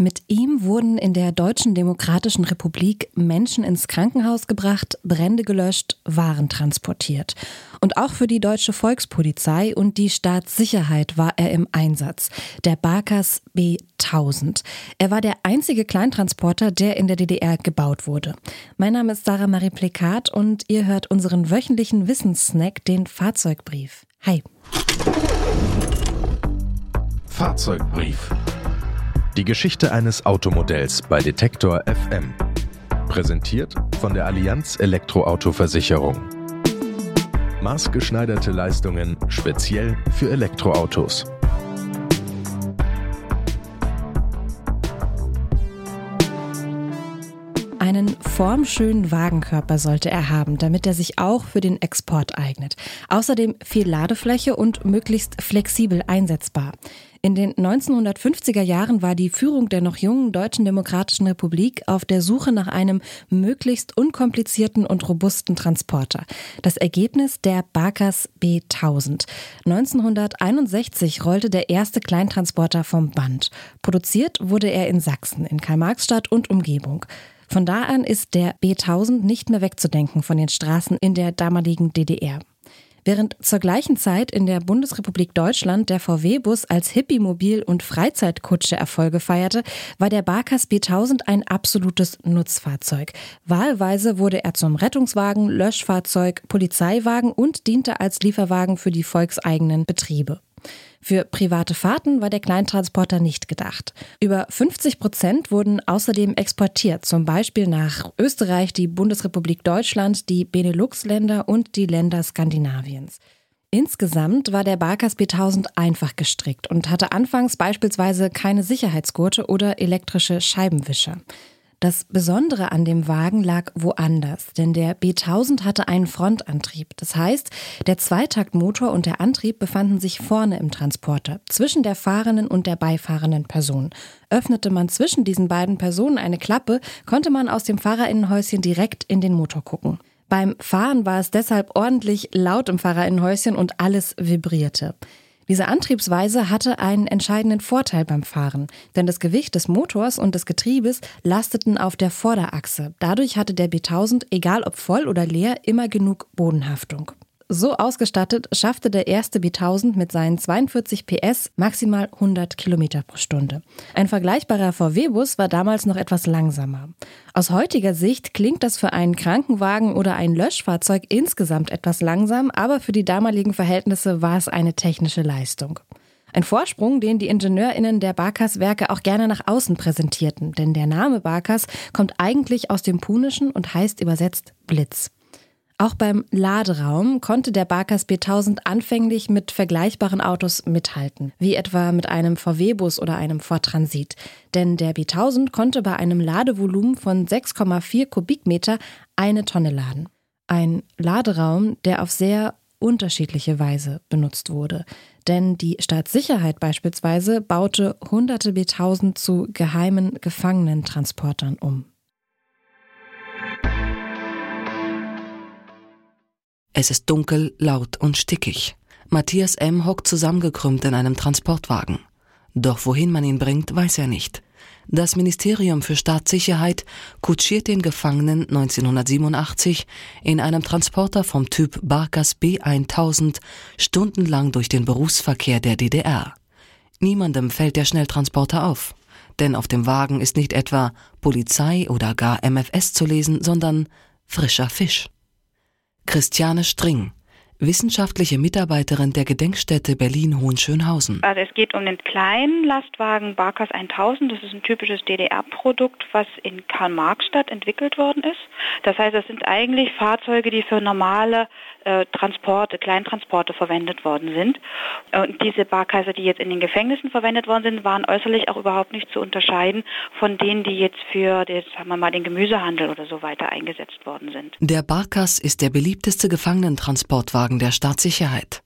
Mit ihm wurden in der Deutschen Demokratischen Republik Menschen ins Krankenhaus gebracht, Brände gelöscht, Waren transportiert. Und auch für die deutsche Volkspolizei und die Staatssicherheit war er im Einsatz. Der Barkas B1000. Er war der einzige Kleintransporter, der in der DDR gebaut wurde. Mein Name ist Sarah Marie Plekat und ihr hört unseren wöchentlichen Wissenssnack, den Fahrzeugbrief. Hi. Fahrzeugbrief. Die Geschichte eines Automodells bei Detektor FM. Präsentiert von der Allianz Elektroauto-Versicherung. Maßgeschneiderte Leistungen speziell für Elektroautos. Formschönen Wagenkörper sollte er haben, damit er sich auch für den Export eignet. Außerdem viel Ladefläche und möglichst flexibel einsetzbar. In den 1950er Jahren war die Führung der noch jungen Deutschen Demokratischen Republik auf der Suche nach einem möglichst unkomplizierten und robusten Transporter. Das Ergebnis der Barkas B1000. 1961 rollte der erste Kleintransporter vom Band. Produziert wurde er in Sachsen, in Karl-Marx-Stadt und Umgebung. Von da an ist der B1000 nicht mehr wegzudenken von den Straßen in der damaligen DDR. Während zur gleichen Zeit in der Bundesrepublik Deutschland der VW-Bus als Hippie-Mobil und Freizeitkutsche Erfolge feierte, war der Barkas B1000 ein absolutes Nutzfahrzeug. Wahlweise wurde er zum Rettungswagen, Löschfahrzeug, Polizeiwagen und diente als Lieferwagen für die volkseigenen Betriebe. Für private Fahrten war der Kleintransporter nicht gedacht. Über 50 Prozent wurden außerdem exportiert, zum Beispiel nach Österreich, die Bundesrepublik Deutschland, die Benelux-Länder und die Länder Skandinaviens. Insgesamt war der Barkas B1000 einfach gestrickt und hatte anfangs beispielsweise keine Sicherheitsgurte oder elektrische Scheibenwischer. Das Besondere an dem Wagen lag woanders, denn der B1000 hatte einen Frontantrieb. Das heißt, der Zweitaktmotor und der Antrieb befanden sich vorne im Transporter, zwischen der fahrenden und der beifahrenden Person. Öffnete man zwischen diesen beiden Personen eine Klappe, konnte man aus dem Fahrerinnenhäuschen direkt in den Motor gucken. Beim Fahren war es deshalb ordentlich laut im Fahrerinnenhäuschen und alles vibrierte. Diese Antriebsweise hatte einen entscheidenden Vorteil beim Fahren, denn das Gewicht des Motors und des Getriebes lasteten auf der Vorderachse. Dadurch hatte der B1000, egal ob voll oder leer, immer genug Bodenhaftung. So ausgestattet schaffte der erste B1000 mit seinen 42 PS maximal 100 Kilometer pro Stunde. Ein vergleichbarer VW-Bus war damals noch etwas langsamer. Aus heutiger Sicht klingt das für einen Krankenwagen oder ein Löschfahrzeug insgesamt etwas langsam, aber für die damaligen Verhältnisse war es eine technische Leistung. Ein Vorsprung, den die IngenieurInnen der Barkas-Werke auch gerne nach außen präsentierten, denn der Name Barkas kommt eigentlich aus dem Punischen und heißt übersetzt Blitz. Auch beim Laderaum konnte der Barkas B1000 anfänglich mit vergleichbaren Autos mithalten, wie etwa mit einem VW-Bus oder einem Ford Transit. Denn der B1000 konnte bei einem Ladevolumen von 6,4 Kubikmeter eine Tonne laden. Ein Laderaum, der auf sehr unterschiedliche Weise benutzt wurde. Denn die Staatssicherheit beispielsweise baute hunderte B1000 zu geheimen Gefangenentransportern um. Es ist dunkel, laut und stickig. Matthias M. hockt zusammengekrümmt in einem Transportwagen. Doch wohin man ihn bringt, weiß er nicht. Das Ministerium für Staatssicherheit kutschiert den Gefangenen 1987 in einem Transporter vom Typ Barkas B1000 stundenlang durch den Berufsverkehr der DDR. Niemandem fällt der Schnelltransporter auf. Denn auf dem Wagen ist nicht etwa Polizei oder gar MFS zu lesen, sondern frischer Fisch. Christiane String, wissenschaftliche Mitarbeiterin der Gedenkstätte Berlin-Hohenschönhausen. Also es geht um den kleinen Lastwagen Barkas 1000. Das ist ein typisches DDR-Produkt, was in Karl-Marx-Stadt entwickelt worden ist. Das heißt, das sind eigentlich Fahrzeuge, die für normale äh, Transporte, Kleintransporte verwendet worden sind. Und diese Barkaiser, die jetzt in den Gefängnissen verwendet worden sind, waren äußerlich auch überhaupt nicht zu unterscheiden von denen, die jetzt für den, sagen wir mal, den Gemüsehandel oder so weiter eingesetzt worden sind. Der Barkas ist der beliebteste Gefangenentransportwagen der Staatssicherheit.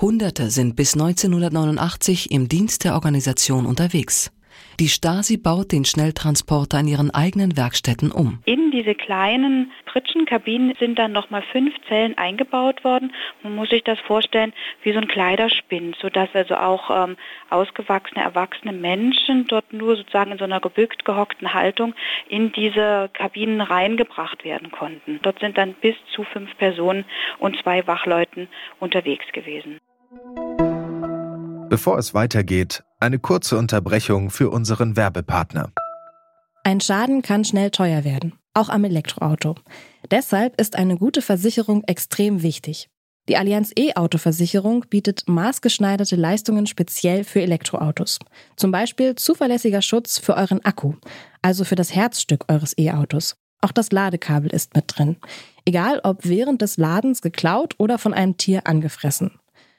Hunderte sind bis 1989 im Dienst der Organisation unterwegs. Die Stasi baut den Schnelltransporter in ihren eigenen Werkstätten um. In diese kleinen Pritschenkabinen sind dann nochmal fünf Zellen eingebaut worden. Man muss sich das vorstellen wie so ein Kleiderspind, sodass also auch ähm, ausgewachsene, erwachsene Menschen dort nur sozusagen in so einer gebückt gehockten Haltung in diese Kabinen reingebracht werden konnten. Dort sind dann bis zu fünf Personen und zwei Wachleuten unterwegs gewesen. Bevor es weitergeht, eine kurze Unterbrechung für unseren Werbepartner. Ein Schaden kann schnell teuer werden, auch am Elektroauto. Deshalb ist eine gute Versicherung extrem wichtig. Die Allianz E-Auto-Versicherung bietet maßgeschneiderte Leistungen speziell für Elektroautos. Zum Beispiel zuverlässiger Schutz für euren Akku, also für das Herzstück eures E-Autos. Auch das Ladekabel ist mit drin. Egal ob während des Ladens geklaut oder von einem Tier angefressen.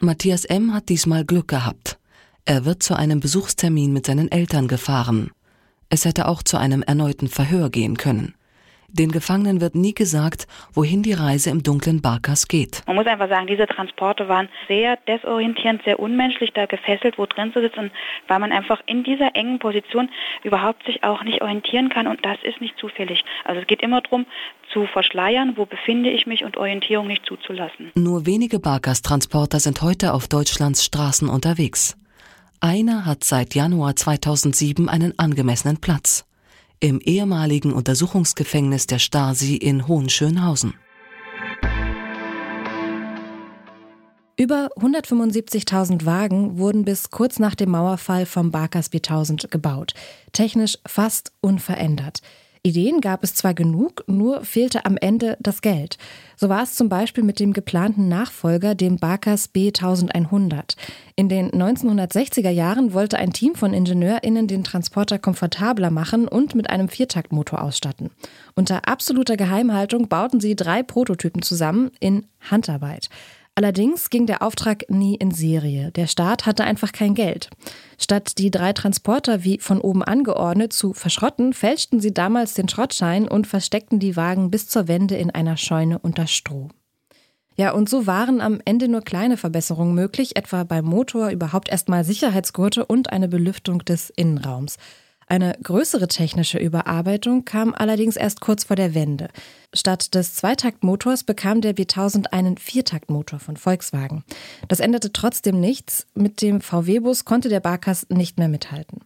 Matthias M. hat diesmal Glück gehabt. Er wird zu einem Besuchstermin mit seinen Eltern gefahren. Es hätte auch zu einem erneuten Verhör gehen können. Den Gefangenen wird nie gesagt, wohin die Reise im dunklen Barkas geht. Man muss einfach sagen, diese Transporte waren sehr desorientierend, sehr unmenschlich, da gefesselt wo drin zu sitzen, weil man einfach in dieser engen Position überhaupt sich auch nicht orientieren kann und das ist nicht zufällig. Also es geht immer darum, zu verschleiern, wo befinde ich mich und Orientierung nicht zuzulassen. Nur wenige Barkas-Transporter sind heute auf Deutschlands Straßen unterwegs. Einer hat seit Januar 2007 einen angemessenen Platz im ehemaligen Untersuchungsgefängnis der Stasi in Hohenschönhausen. Über 175.000 Wagen wurden bis kurz nach dem Mauerfall vom Barkas B1000 gebaut. Technisch fast unverändert. Ideen gab es zwar genug, nur fehlte am Ende das Geld. So war es zum Beispiel mit dem geplanten Nachfolger, dem Barkas B1100. In den 1960er Jahren wollte ein Team von IngenieurInnen den Transporter komfortabler machen und mit einem Viertaktmotor ausstatten. Unter absoluter Geheimhaltung bauten sie drei Prototypen zusammen in Handarbeit. Allerdings ging der Auftrag nie in Serie. Der Staat hatte einfach kein Geld. Statt die drei Transporter wie von oben angeordnet zu verschrotten, fälschten sie damals den Schrottschein und versteckten die Wagen bis zur Wende in einer Scheune unter Stroh. Ja, und so waren am Ende nur kleine Verbesserungen möglich, etwa beim Motor überhaupt erstmal Sicherheitsgurte und eine Belüftung des Innenraums. Eine größere technische Überarbeitung kam allerdings erst kurz vor der Wende. Statt des Zweitaktmotors bekam der B1000 einen Viertaktmotor von Volkswagen. Das änderte trotzdem nichts. Mit dem VW-Bus konnte der Barkas nicht mehr mithalten.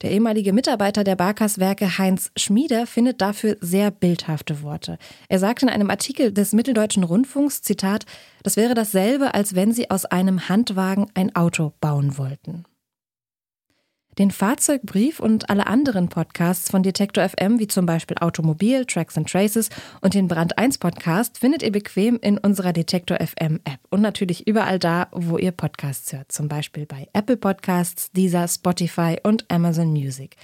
Der ehemalige Mitarbeiter der Barkas-Werke Heinz Schmieder findet dafür sehr bildhafte Worte. Er sagt in einem Artikel des Mitteldeutschen Rundfunks, Zitat, das wäre dasselbe, als wenn sie aus einem Handwagen ein Auto bauen wollten. Den Fahrzeugbrief und alle anderen Podcasts von Detektor FM, wie zum Beispiel Automobil, Tracks and Traces und den Brand 1 Podcast, findet ihr bequem in unserer Detektor FM App und natürlich überall da, wo ihr Podcasts hört, zum Beispiel bei Apple Podcasts, Deezer, Spotify und Amazon Music.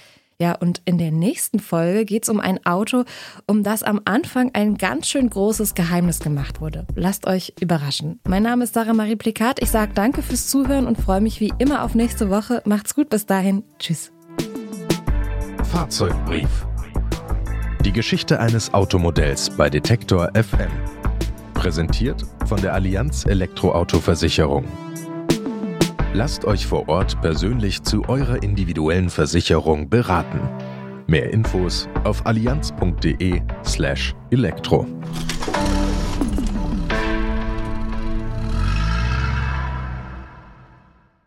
Ja, und in der nächsten Folge geht es um ein Auto, um das am Anfang ein ganz schön großes Geheimnis gemacht wurde. Lasst euch überraschen. Mein Name ist Sarah Marie Plikat. Ich sage danke fürs Zuhören und freue mich wie immer auf nächste Woche. Macht's gut bis dahin. Tschüss. Fahrzeugbrief. Die Geschichte eines Automodells bei Detektor FM. Präsentiert von der Allianz Elektroauto-Versicherung. Lasst euch vor Ort persönlich zu eurer individuellen Versicherung beraten. Mehr Infos auf allianz.de/elektro. slash